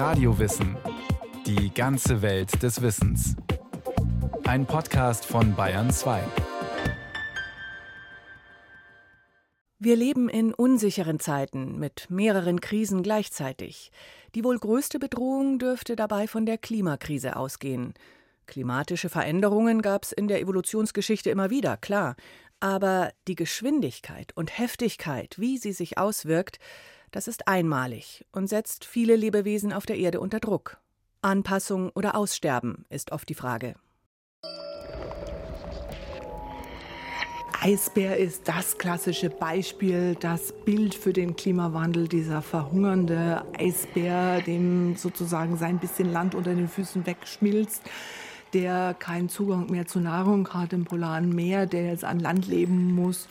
Radiowissen. Die ganze Welt des Wissens. Ein Podcast von Bayern 2. Wir leben in unsicheren Zeiten mit mehreren Krisen gleichzeitig. Die wohl größte Bedrohung dürfte dabei von der Klimakrise ausgehen. Klimatische Veränderungen gab es in der Evolutionsgeschichte immer wieder, klar. Aber die Geschwindigkeit und Heftigkeit, wie sie sich auswirkt, das ist einmalig und setzt viele Lebewesen auf der Erde unter Druck. Anpassung oder Aussterben ist oft die Frage. Eisbär ist das klassische Beispiel, das Bild für den Klimawandel, dieser verhungernde Eisbär, dem sozusagen sein bisschen Land unter den Füßen wegschmilzt der keinen Zugang mehr zu Nahrung hat im polaren Meer, der jetzt an Land leben muss.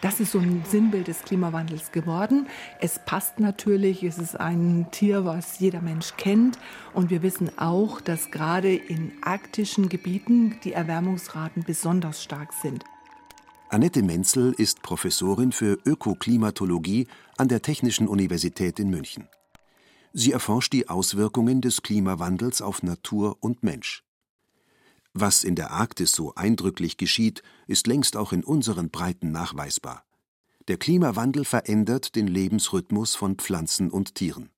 Das ist so ein Sinnbild des Klimawandels geworden. Es passt natürlich, es ist ein Tier, was jeder Mensch kennt. Und wir wissen auch, dass gerade in arktischen Gebieten die Erwärmungsraten besonders stark sind. Annette Menzel ist Professorin für Ökoklimatologie an der Technischen Universität in München. Sie erforscht die Auswirkungen des Klimawandels auf Natur und Mensch. Was in der Arktis so eindrücklich geschieht, ist längst auch in unseren Breiten nachweisbar. Der Klimawandel verändert den Lebensrhythmus von Pflanzen und Tieren.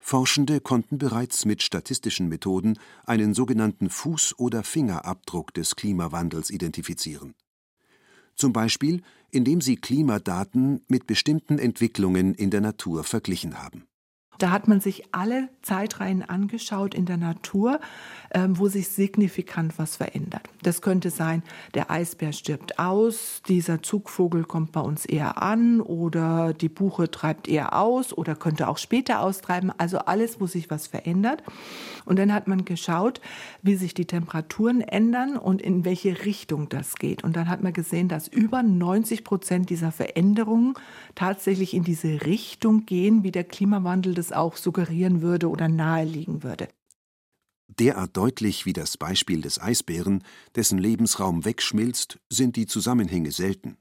Forschende konnten bereits mit statistischen Methoden einen sogenannten Fuß- oder Fingerabdruck des Klimawandels identifizieren. Zum Beispiel, indem sie Klimadaten mit bestimmten Entwicklungen in der Natur verglichen haben. Da hat man sich alle Zeitreihen angeschaut in der Natur, ähm, wo sich signifikant was verändert. Das könnte sein, der Eisbär stirbt aus, dieser Zugvogel kommt bei uns eher an oder die Buche treibt eher aus oder könnte auch später austreiben. Also alles, wo sich was verändert. Und dann hat man geschaut, wie sich die Temperaturen ändern und in welche Richtung das geht. Und dann hat man gesehen, dass über 90 Prozent dieser Veränderungen tatsächlich in diese Richtung gehen, wie der Klimawandel das auch suggerieren würde oder naheliegen würde. Derart deutlich wie das Beispiel des Eisbären, dessen Lebensraum wegschmilzt, sind die Zusammenhänge selten.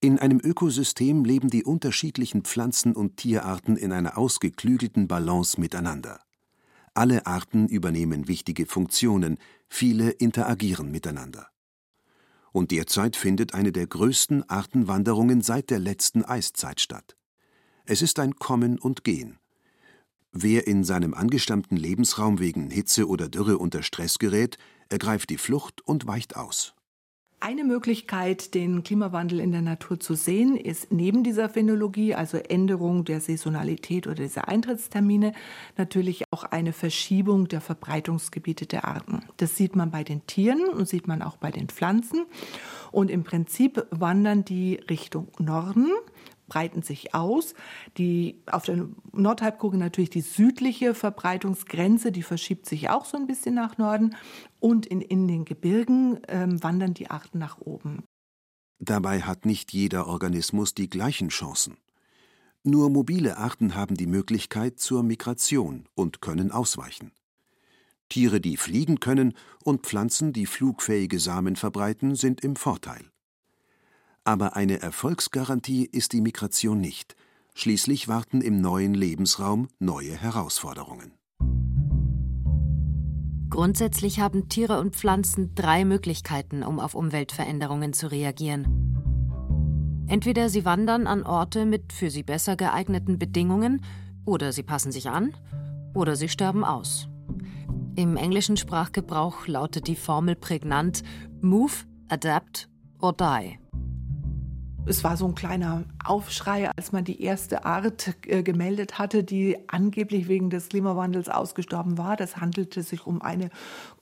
In einem Ökosystem leben die unterschiedlichen Pflanzen und Tierarten in einer ausgeklügelten Balance miteinander. Alle Arten übernehmen wichtige Funktionen, viele interagieren miteinander. Und derzeit findet eine der größten Artenwanderungen seit der letzten Eiszeit statt. Es ist ein Kommen und Gehen. Wer in seinem angestammten Lebensraum wegen Hitze oder Dürre unter Stress gerät, ergreift die Flucht und weicht aus. Eine Möglichkeit, den Klimawandel in der Natur zu sehen, ist neben dieser Phänologie, also Änderung der Saisonalität oder dieser Eintrittstermine, natürlich auch eine Verschiebung der Verbreitungsgebiete der Arten. Das sieht man bei den Tieren und sieht man auch bei den Pflanzen. Und im Prinzip wandern die Richtung Norden, breiten sich aus. Die, auf der Nordhalbkugel natürlich die südliche Verbreitungsgrenze, die verschiebt sich auch so ein bisschen nach Norden. Und in, in den Gebirgen ähm, wandern die Arten nach oben. Dabei hat nicht jeder Organismus die gleichen Chancen. Nur mobile Arten haben die Möglichkeit zur Migration und können ausweichen. Tiere, die fliegen können, und Pflanzen, die flugfähige Samen verbreiten, sind im Vorteil. Aber eine Erfolgsgarantie ist die Migration nicht. Schließlich warten im neuen Lebensraum neue Herausforderungen. Grundsätzlich haben Tiere und Pflanzen drei Möglichkeiten, um auf Umweltveränderungen zu reagieren. Entweder sie wandern an Orte mit für sie besser geeigneten Bedingungen, oder sie passen sich an, oder sie sterben aus. Im englischen Sprachgebrauch lautet die Formel prägnant Move, Adapt or Die. Es war so ein kleiner Aufschrei, als man die erste Art äh, gemeldet hatte, die angeblich wegen des Klimawandels ausgestorben war. Das handelte sich um eine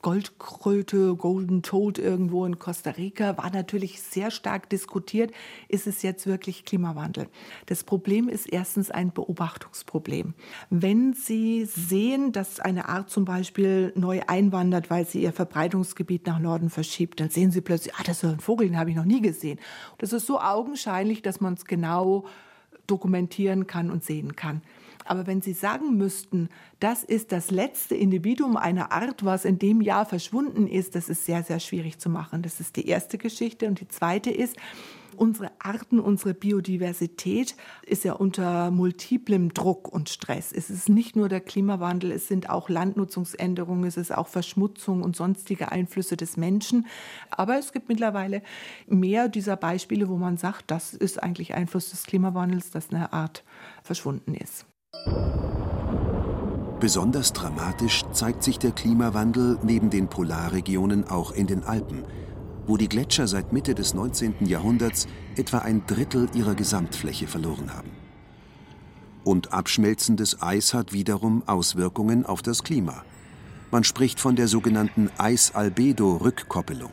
Goldkröte, Golden Toad irgendwo in Costa Rica. War natürlich sehr stark diskutiert. Ist es jetzt wirklich Klimawandel? Das Problem ist erstens ein Beobachtungsproblem. Wenn Sie sehen, dass eine Art zum Beispiel neu einwandert, weil sie ihr Verbreitungsgebiet nach Norden verschiebt, dann sehen Sie plötzlich, ah, das ist ein Vogel, den habe ich noch nie gesehen. Das ist so augen augenscheinlich, dass man es genau dokumentieren kann und sehen kann. Aber wenn Sie sagen müssten, das ist das letzte Individuum einer Art, was in dem Jahr verschwunden ist, das ist sehr, sehr schwierig zu machen. Das ist die erste Geschichte. Und die zweite ist, Unsere Arten, unsere Biodiversität ist ja unter multiplem Druck und Stress. Es ist nicht nur der Klimawandel, es sind auch Landnutzungsänderungen, es ist auch Verschmutzung und sonstige Einflüsse des Menschen. Aber es gibt mittlerweile mehr dieser Beispiele, wo man sagt, das ist eigentlich Einfluss des Klimawandels, dass eine Art verschwunden ist. Besonders dramatisch zeigt sich der Klimawandel neben den Polarregionen auch in den Alpen, wo die Gletscher seit Mitte des 19. Jahrhunderts etwa ein Drittel ihrer Gesamtfläche verloren haben. Und abschmelzendes Eis hat wiederum Auswirkungen auf das Klima. Man spricht von der sogenannten Eis-Albedo-Rückkoppelung.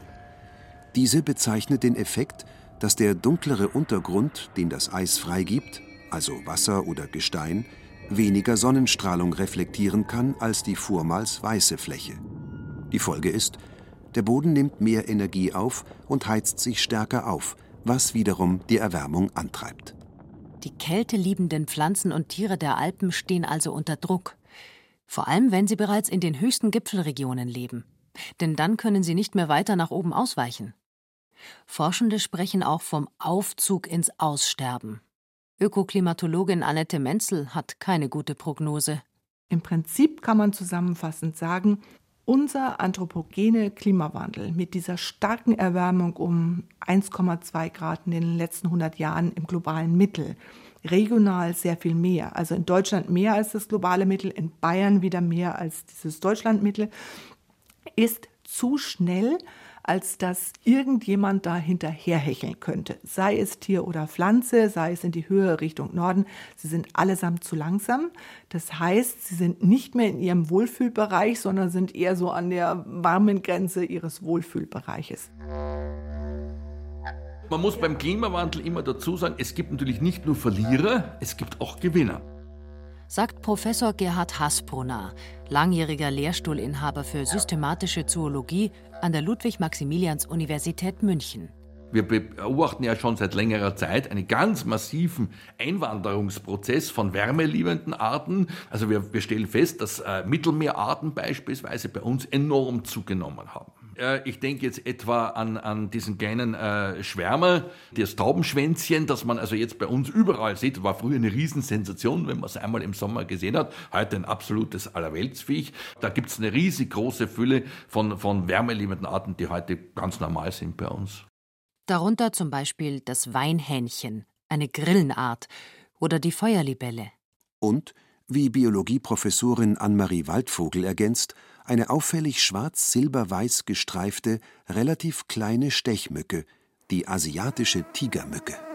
Diese bezeichnet den Effekt, dass der dunklere Untergrund, den das Eis freigibt, also Wasser oder Gestein, weniger Sonnenstrahlung reflektieren kann als die vormals weiße Fläche. Die Folge ist, der Boden nimmt mehr Energie auf und heizt sich stärker auf, was wiederum die Erwärmung antreibt. Die kälteliebenden Pflanzen und Tiere der Alpen stehen also unter Druck. Vor allem, wenn sie bereits in den höchsten Gipfelregionen leben. Denn dann können sie nicht mehr weiter nach oben ausweichen. Forschende sprechen auch vom Aufzug ins Aussterben. Ökoklimatologin Annette Menzel hat keine gute Prognose. Im Prinzip kann man zusammenfassend sagen, unser anthropogene Klimawandel mit dieser starken Erwärmung um 1,2 Grad in den letzten 100 Jahren im globalen Mittel, regional sehr viel mehr, also in Deutschland mehr als das globale Mittel, in Bayern wieder mehr als dieses Deutschlandmittel, ist zu schnell als dass irgendjemand da hinterherhecheln könnte. Sei es Tier oder Pflanze, sei es in die Höhe Richtung Norden. Sie sind allesamt zu langsam. Das heißt, sie sind nicht mehr in ihrem Wohlfühlbereich, sondern sind eher so an der warmen Grenze ihres Wohlfühlbereiches. Man muss beim Klimawandel immer dazu sagen, es gibt natürlich nicht nur Verlierer, es gibt auch Gewinner sagt Professor Gerhard Hasbrunner, langjähriger Lehrstuhlinhaber für systematische Zoologie an der Ludwig-Maximilians-Universität München. Wir beobachten ja schon seit längerer Zeit einen ganz massiven Einwanderungsprozess von wärmeliebenden Arten. Also wir, wir stellen fest, dass äh, Mittelmeerarten beispielsweise bei uns enorm zugenommen haben. Äh, ich denke jetzt etwa an, an diesen kleinen äh, Schwärmer, das Taubenschwänzchen, das man also jetzt bei uns überall sieht. War früher eine Riesensensation, wenn man es einmal im Sommer gesehen hat. Heute ein absolutes Allerweltsviech. Da gibt es eine riesig große Fülle von, von wärmeliebenden Arten, die heute ganz normal sind bei uns. Darunter zum Beispiel das Weinhähnchen, eine Grillenart, oder die Feuerlibelle. Und, wie Biologieprofessorin Anne-Marie Waldvogel ergänzt, eine auffällig schwarz-silber-weiß gestreifte, relativ kleine Stechmücke, die asiatische Tigermücke.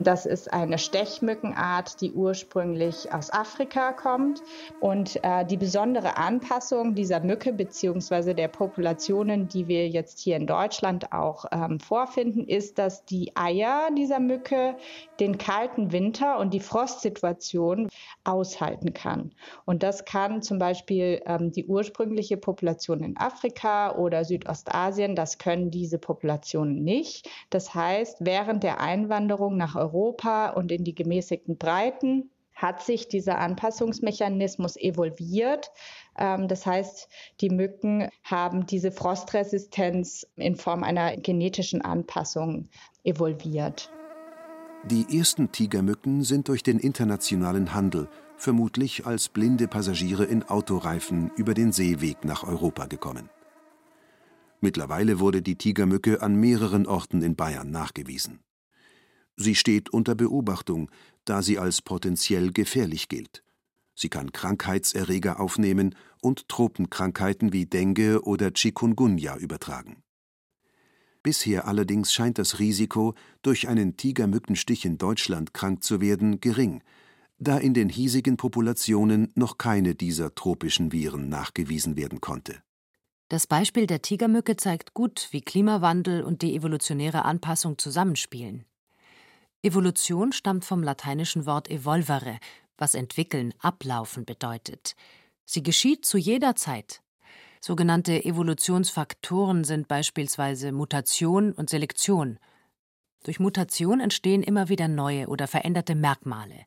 Das ist eine Stechmückenart, die ursprünglich aus Afrika kommt. Und äh, die besondere Anpassung dieser Mücke bzw. der Populationen, die wir jetzt hier in Deutschland auch ähm, vorfinden, ist, dass die Eier dieser Mücke den kalten Winter und die Frostsituation aushalten kann. Und das kann zum Beispiel ähm, die ursprüngliche Population in Afrika oder Südostasien, das können diese Populationen nicht. Das heißt, während der Einwanderung nach Europa Europa und in die gemäßigten Breiten hat sich dieser Anpassungsmechanismus evolviert. Ähm, das heißt, die Mücken haben diese Frostresistenz in Form einer genetischen Anpassung evolviert. Die ersten Tigermücken sind durch den internationalen Handel, vermutlich als blinde Passagiere in Autoreifen, über den Seeweg nach Europa gekommen. Mittlerweile wurde die Tigermücke an mehreren Orten in Bayern nachgewiesen. Sie steht unter Beobachtung, da sie als potenziell gefährlich gilt. Sie kann Krankheitserreger aufnehmen und Tropenkrankheiten wie Dengue oder Chikungunya übertragen. Bisher allerdings scheint das Risiko, durch einen Tigermückenstich in Deutschland krank zu werden, gering, da in den hiesigen Populationen noch keine dieser tropischen Viren nachgewiesen werden konnte. Das Beispiel der Tigermücke zeigt gut, wie Klimawandel und die evolutionäre Anpassung zusammenspielen. Evolution stammt vom lateinischen Wort evolvere, was entwickeln, ablaufen bedeutet. Sie geschieht zu jeder Zeit. Sogenannte Evolutionsfaktoren sind beispielsweise Mutation und Selektion. Durch Mutation entstehen immer wieder neue oder veränderte Merkmale.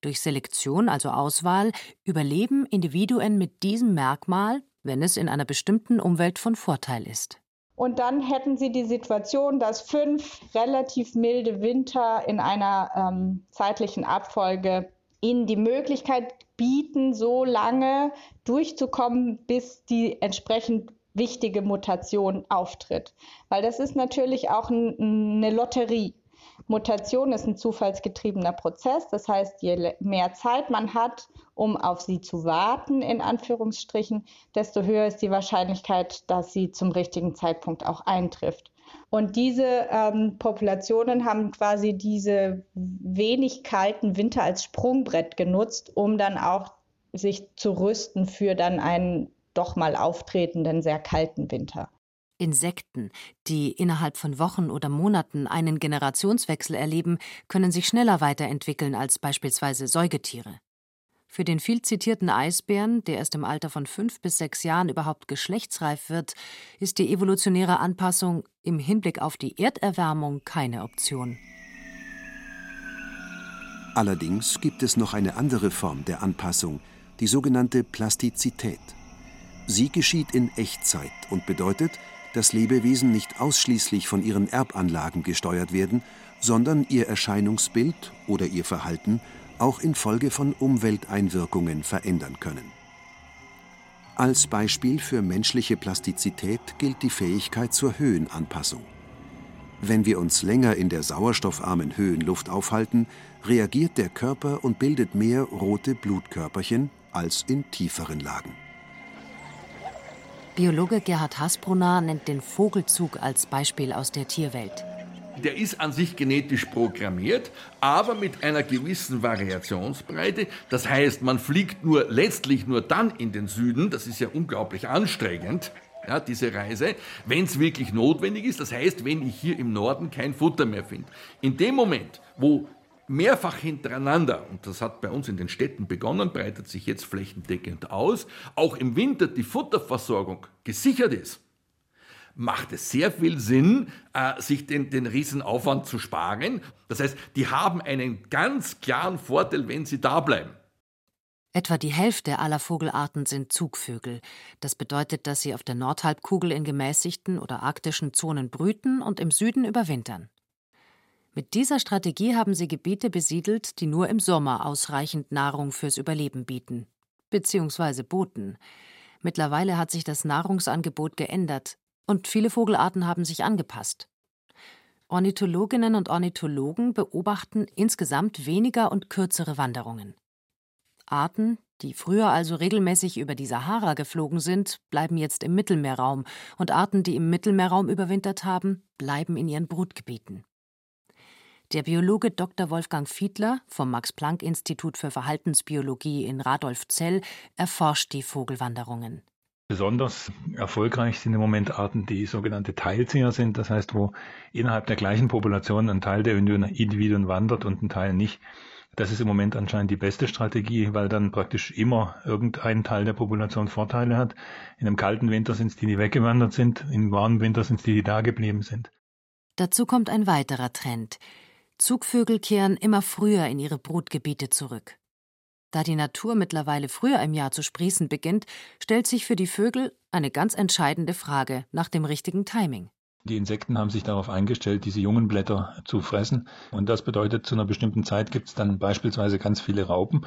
Durch Selektion, also Auswahl, überleben Individuen mit diesem Merkmal, wenn es in einer bestimmten Umwelt von Vorteil ist. Und dann hätten sie die Situation, dass fünf relativ milde Winter in einer ähm, zeitlichen Abfolge ihnen die Möglichkeit bieten, so lange durchzukommen, bis die entsprechend wichtige Mutation auftritt. Weil das ist natürlich auch ein, eine Lotterie. Mutation ist ein zufallsgetriebener Prozess. Das heißt, je mehr Zeit man hat, um auf sie zu warten, in Anführungsstrichen, desto höher ist die Wahrscheinlichkeit, dass sie zum richtigen Zeitpunkt auch eintrifft. Und diese ähm, Populationen haben quasi diese wenig kalten Winter als Sprungbrett genutzt, um dann auch sich zu rüsten für dann einen doch mal auftretenden sehr kalten Winter. Insekten, die innerhalb von Wochen oder Monaten einen Generationswechsel erleben, können sich schneller weiterentwickeln als beispielsweise Säugetiere. Für den viel zitierten Eisbären, der erst im Alter von fünf bis sechs Jahren überhaupt geschlechtsreif wird, ist die evolutionäre Anpassung im Hinblick auf die Erderwärmung keine Option. Allerdings gibt es noch eine andere Form der Anpassung, die sogenannte Plastizität. Sie geschieht in Echtzeit und bedeutet, dass Lebewesen nicht ausschließlich von ihren Erbanlagen gesteuert werden, sondern ihr Erscheinungsbild oder ihr Verhalten auch infolge von Umwelteinwirkungen verändern können. Als Beispiel für menschliche Plastizität gilt die Fähigkeit zur Höhenanpassung. Wenn wir uns länger in der sauerstoffarmen Höhenluft aufhalten, reagiert der Körper und bildet mehr rote Blutkörperchen als in tieferen Lagen. Biologe Gerhard Hasbrunner nennt den Vogelzug als Beispiel aus der Tierwelt. Der ist an sich genetisch programmiert, aber mit einer gewissen Variationsbreite. Das heißt, man fliegt nur letztlich nur dann in den Süden. Das ist ja unglaublich anstrengend. Ja, diese Reise, wenn es wirklich notwendig ist. Das heißt, wenn ich hier im Norden kein Futter mehr finde. In dem Moment, wo mehrfach hintereinander, und das hat bei uns in den Städten begonnen, breitet sich jetzt flächendeckend aus, auch im Winter die Futterversorgung gesichert ist, macht es sehr viel Sinn, äh, sich den, den Riesenaufwand zu sparen. Das heißt, die haben einen ganz klaren Vorteil, wenn sie da bleiben. Etwa die Hälfte aller Vogelarten sind Zugvögel. Das bedeutet, dass sie auf der Nordhalbkugel in gemäßigten oder arktischen Zonen brüten und im Süden überwintern. Mit dieser Strategie haben sie Gebiete besiedelt, die nur im Sommer ausreichend Nahrung fürs Überleben bieten, beziehungsweise boten. Mittlerweile hat sich das Nahrungsangebot geändert und viele Vogelarten haben sich angepasst. Ornithologinnen und Ornithologen beobachten insgesamt weniger und kürzere Wanderungen. Arten, die früher also regelmäßig über die Sahara geflogen sind, bleiben jetzt im Mittelmeerraum, und Arten, die im Mittelmeerraum überwintert haben, bleiben in ihren Brutgebieten. Der Biologe Dr. Wolfgang Fiedler vom Max-Planck-Institut für Verhaltensbiologie in Radolfzell erforscht die Vogelwanderungen. Besonders erfolgreich sind im Moment Arten, die sogenannte Teilzieher sind, das heißt, wo innerhalb der gleichen Population ein Teil der Individuen wandert und ein Teil nicht. Das ist im Moment anscheinend die beste Strategie, weil dann praktisch immer irgendein Teil der Population Vorteile hat. In einem kalten Winter sind es die, die weggewandert sind, im warmen Winter sind es die, die da geblieben sind. Dazu kommt ein weiterer Trend. Zugvögel kehren immer früher in ihre Brutgebiete zurück. Da die Natur mittlerweile früher im Jahr zu sprießen beginnt, stellt sich für die Vögel eine ganz entscheidende Frage nach dem richtigen Timing. Die Insekten haben sich darauf eingestellt, diese jungen Blätter zu fressen. Und das bedeutet, zu einer bestimmten Zeit gibt es dann beispielsweise ganz viele Raupen.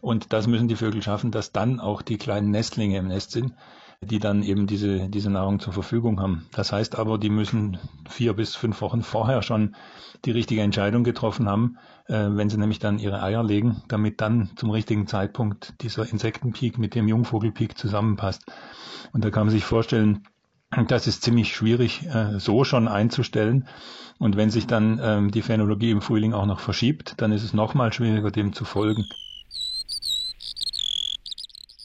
Und das müssen die Vögel schaffen, dass dann auch die kleinen Nestlinge im Nest sind die dann eben diese, diese Nahrung zur Verfügung haben. Das heißt aber, die müssen vier bis fünf Wochen vorher schon die richtige Entscheidung getroffen haben, äh, wenn sie nämlich dann ihre Eier legen, damit dann zum richtigen Zeitpunkt dieser Insektenpeak mit dem Jungvogelpeak zusammenpasst. Und da kann man sich vorstellen, das ist ziemlich schwierig äh, so schon einzustellen. Und wenn sich dann ähm, die Phänologie im Frühling auch noch verschiebt, dann ist es nochmal schwieriger, dem zu folgen.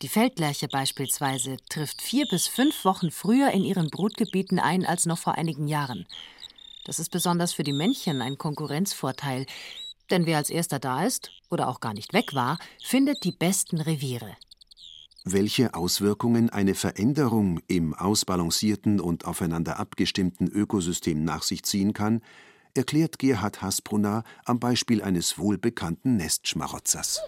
Die Feldlerche beispielsweise trifft vier bis fünf Wochen früher in ihren Brutgebieten ein als noch vor einigen Jahren. Das ist besonders für die Männchen ein Konkurrenzvorteil, denn wer als erster da ist oder auch gar nicht weg war, findet die besten Reviere. Welche Auswirkungen eine Veränderung im ausbalancierten und aufeinander abgestimmten Ökosystem nach sich ziehen kann, erklärt Gerhard Hasbrunner am Beispiel eines wohlbekannten Nestschmarotzers.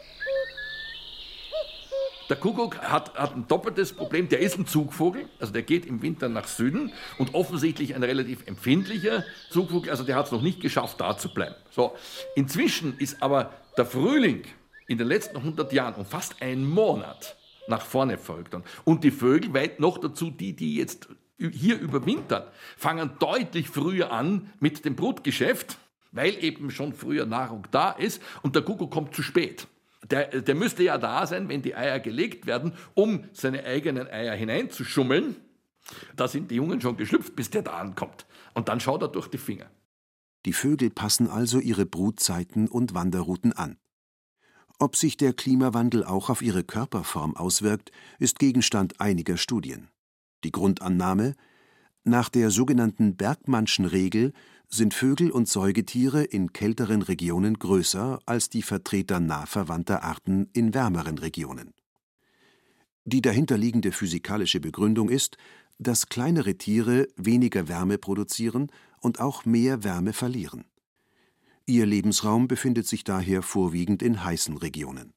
Der Kuckuck hat, hat ein doppeltes Problem. Der ist ein Zugvogel, also der geht im Winter nach Süden und offensichtlich ein relativ empfindlicher Zugvogel, also der hat es noch nicht geschafft, da zu bleiben. So, inzwischen ist aber der Frühling in den letzten 100 Jahren um fast einen Monat nach vorne folgt. Und die Vögel, weit noch dazu die, die jetzt hier überwintern, fangen deutlich früher an mit dem Brutgeschäft, weil eben schon früher Nahrung da ist und der Kuckuck kommt zu spät. Der, der müsste ja da sein, wenn die Eier gelegt werden, um seine eigenen Eier hineinzuschummeln. Da sind die Jungen schon geschlüpft, bis der da ankommt. Und dann schaut er durch die Finger. Die Vögel passen also ihre Brutzeiten und Wanderrouten an. Ob sich der Klimawandel auch auf ihre Körperform auswirkt, ist Gegenstand einiger Studien. Die Grundannahme Nach der sogenannten Bergmannschen Regel sind Vögel und Säugetiere in kälteren Regionen größer als die Vertreter nah verwandter Arten in wärmeren Regionen. Die dahinterliegende physikalische Begründung ist, dass kleinere Tiere weniger Wärme produzieren und auch mehr Wärme verlieren. Ihr Lebensraum befindet sich daher vorwiegend in heißen Regionen.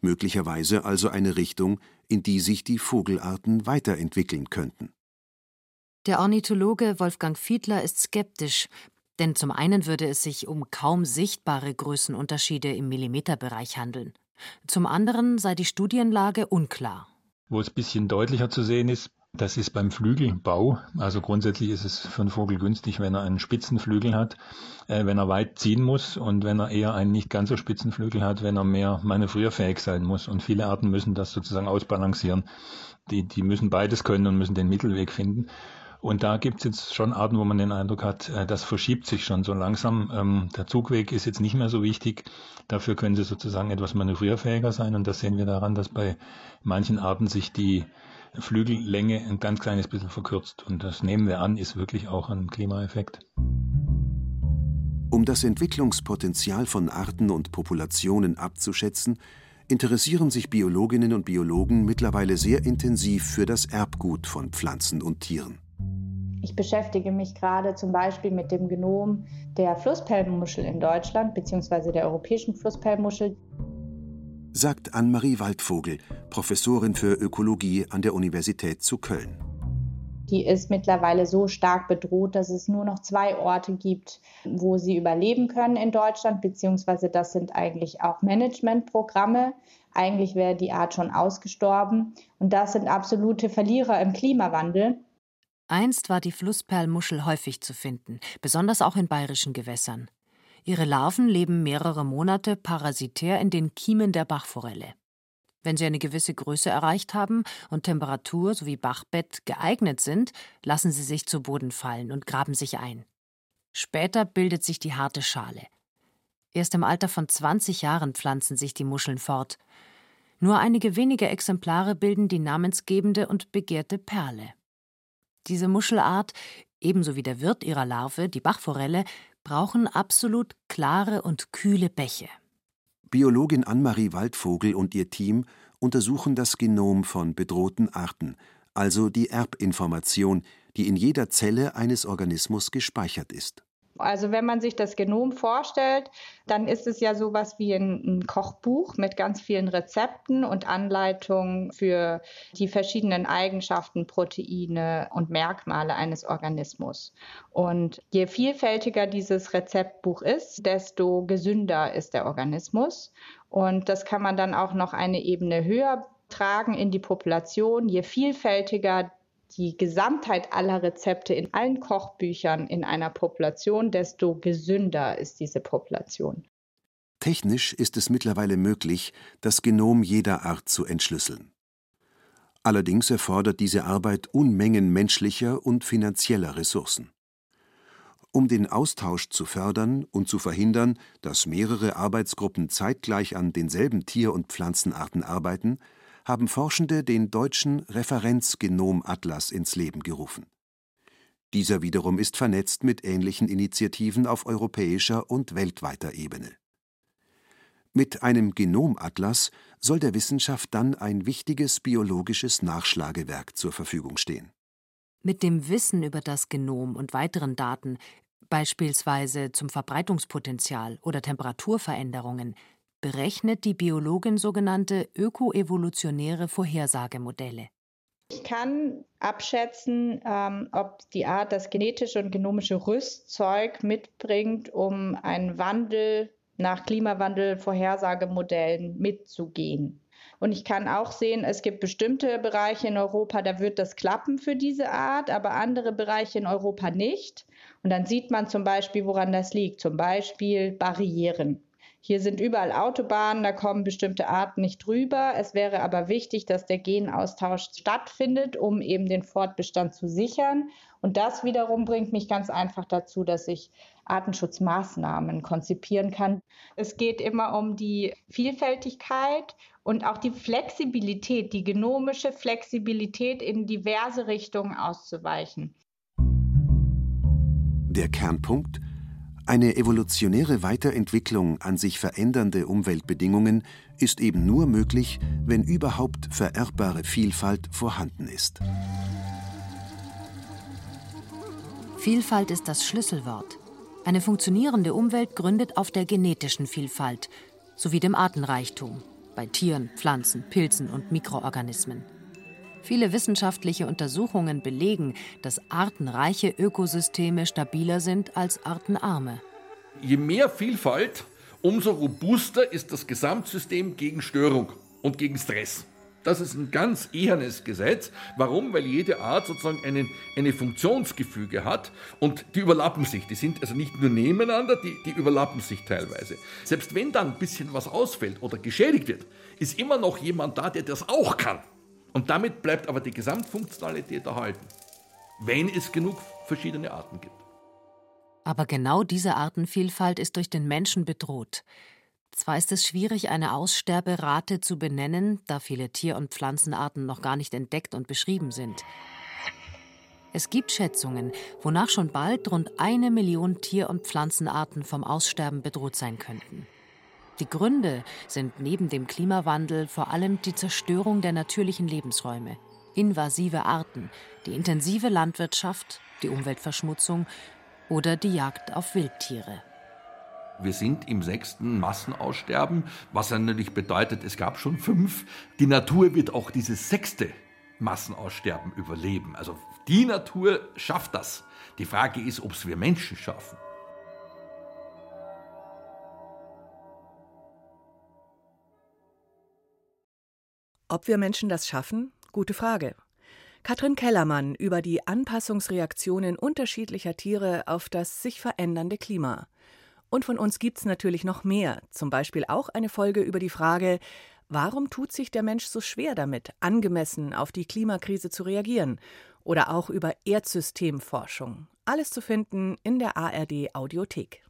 Möglicherweise also eine Richtung, in die sich die Vogelarten weiterentwickeln könnten. Der Ornithologe Wolfgang Fiedler ist skeptisch, denn zum einen würde es sich um kaum sichtbare Größenunterschiede im Millimeterbereich handeln. Zum anderen sei die Studienlage unklar. Wo es ein bisschen deutlicher zu sehen ist, das ist beim Flügelbau. Also grundsätzlich ist es für einen Vogel günstig, wenn er einen spitzen Flügel hat, äh, wenn er weit ziehen muss und wenn er eher einen nicht ganz so spitzen Flügel hat, wenn er mehr manövrierfähig sein muss. Und viele Arten müssen das sozusagen ausbalancieren. Die, die müssen beides können und müssen den Mittelweg finden. Und da gibt es jetzt schon Arten, wo man den Eindruck hat, äh, das verschiebt sich schon so langsam. Ähm, der Zugweg ist jetzt nicht mehr so wichtig. Dafür können sie sozusagen etwas manövrierfähiger sein. Und das sehen wir daran, dass bei manchen Arten sich die Flügellänge ein ganz kleines bisschen verkürzt. Und das nehmen wir an, ist wirklich auch ein Klimaeffekt. Um das Entwicklungspotenzial von Arten und Populationen abzuschätzen, interessieren sich Biologinnen und Biologen mittlerweile sehr intensiv für das Erbgut von Pflanzen und Tieren. Ich beschäftige mich gerade zum Beispiel mit dem Genom der Flussperlmuschel in Deutschland bzw. der europäischen Flussperlmuschel sagt Anne-Marie Waldvogel, Professorin für Ökologie an der Universität zu Köln. Die ist mittlerweile so stark bedroht, dass es nur noch zwei Orte gibt, wo sie überleben können in Deutschland, beziehungsweise das sind eigentlich auch Managementprogramme. Eigentlich wäre die Art schon ausgestorben. Und das sind absolute Verlierer im Klimawandel. Einst war die Flussperlmuschel häufig zu finden, besonders auch in bayerischen Gewässern. Ihre Larven leben mehrere Monate parasitär in den Kiemen der Bachforelle. Wenn sie eine gewisse Größe erreicht haben und Temperatur sowie Bachbett geeignet sind, lassen sie sich zu Boden fallen und graben sich ein. Später bildet sich die harte Schale. Erst im Alter von 20 Jahren pflanzen sich die Muscheln fort. Nur einige wenige Exemplare bilden die namensgebende und begehrte Perle. Diese Muschelart, ebenso wie der Wirt ihrer Larve, die Bachforelle, brauchen absolut klare und kühle Bäche. Biologin Anne-Marie Waldvogel und ihr Team untersuchen das Genom von bedrohten Arten, also die Erbinformation, die in jeder Zelle eines Organismus gespeichert ist. Also wenn man sich das Genom vorstellt, dann ist es ja sowas wie ein, ein, Kochbuch mit ganz vielen Rezepten und Anleitungen für die verschiedenen Eigenschaften, Proteine und Merkmale eines Organismus. Und je vielfältiger dieses Rezeptbuch ist, desto gesünder ist der Organismus. Und das kann man dann auch noch eine Ebene höher tragen in die Population. Je vielfältiger die Gesamtheit aller Rezepte in allen Kochbüchern in einer Population, desto gesünder ist diese Population. Technisch ist es mittlerweile möglich, das Genom jeder Art zu entschlüsseln. Allerdings erfordert diese Arbeit Unmengen menschlicher und finanzieller Ressourcen. Um den Austausch zu fördern und zu verhindern, dass mehrere Arbeitsgruppen zeitgleich an denselben Tier- und Pflanzenarten arbeiten, haben Forschende den deutschen Referenzgenomatlas ins Leben gerufen. Dieser wiederum ist vernetzt mit ähnlichen Initiativen auf europäischer und weltweiter Ebene. Mit einem Genomatlas soll der Wissenschaft dann ein wichtiges biologisches Nachschlagewerk zur Verfügung stehen. Mit dem Wissen über das Genom und weiteren Daten, beispielsweise zum Verbreitungspotenzial oder Temperaturveränderungen, berechnet die Biologin sogenannte ökoevolutionäre Vorhersagemodelle. Ich kann abschätzen, ähm, ob die Art das genetische und genomische Rüstzeug mitbringt, um einen Wandel nach Klimawandel-Vorhersagemodellen mitzugehen. Und ich kann auch sehen, es gibt bestimmte Bereiche in Europa, da wird das klappen für diese Art, aber andere Bereiche in Europa nicht. Und dann sieht man zum Beispiel, woran das liegt. Zum Beispiel Barrieren. Hier sind überall Autobahnen, da kommen bestimmte Arten nicht drüber. Es wäre aber wichtig, dass der Genaustausch stattfindet, um eben den Fortbestand zu sichern. Und das wiederum bringt mich ganz einfach dazu, dass ich Artenschutzmaßnahmen konzipieren kann. Es geht immer um die Vielfältigkeit und auch die Flexibilität, die genomische Flexibilität in diverse Richtungen auszuweichen. Der Kernpunkt eine evolutionäre Weiterentwicklung an sich verändernde Umweltbedingungen ist eben nur möglich, wenn überhaupt vererbbare Vielfalt vorhanden ist. Vielfalt ist das Schlüsselwort. Eine funktionierende Umwelt gründet auf der genetischen Vielfalt sowie dem Artenreichtum bei Tieren, Pflanzen, Pilzen und Mikroorganismen. Viele wissenschaftliche Untersuchungen belegen, dass artenreiche Ökosysteme stabiler sind als artenarme. Je mehr Vielfalt, umso robuster ist das Gesamtsystem gegen Störung und gegen Stress. Das ist ein ganz ehernes Gesetz. Warum? Weil jede Art sozusagen einen, eine Funktionsgefüge hat und die überlappen sich. Die sind also nicht nur nebeneinander, die, die überlappen sich teilweise. Selbst wenn dann ein bisschen was ausfällt oder geschädigt wird, ist immer noch jemand da, der das auch kann. Und damit bleibt aber die Gesamtfunktionalität erhalten, wenn es genug verschiedene Arten gibt. Aber genau diese Artenvielfalt ist durch den Menschen bedroht. Zwar ist es schwierig, eine Aussterberate zu benennen, da viele Tier- und Pflanzenarten noch gar nicht entdeckt und beschrieben sind. Es gibt Schätzungen, wonach schon bald rund eine Million Tier- und Pflanzenarten vom Aussterben bedroht sein könnten. Die Gründe sind neben dem Klimawandel vor allem die Zerstörung der natürlichen Lebensräume, invasive Arten, die intensive Landwirtschaft, die Umweltverschmutzung oder die Jagd auf Wildtiere. Wir sind im sechsten Massenaussterben, was natürlich bedeutet, es gab schon fünf. Die Natur wird auch dieses sechste Massenaussterben überleben. Also die Natur schafft das. Die Frage ist, ob es wir Menschen schaffen. Ob wir Menschen das schaffen? Gute Frage. Katrin Kellermann über die Anpassungsreaktionen unterschiedlicher Tiere auf das sich verändernde Klima. Und von uns gibt's natürlich noch mehr, zum Beispiel auch eine Folge über die Frage, warum tut sich der Mensch so schwer damit, angemessen auf die Klimakrise zu reagieren? Oder auch über Erdsystemforschung. Alles zu finden in der ARD Audiothek.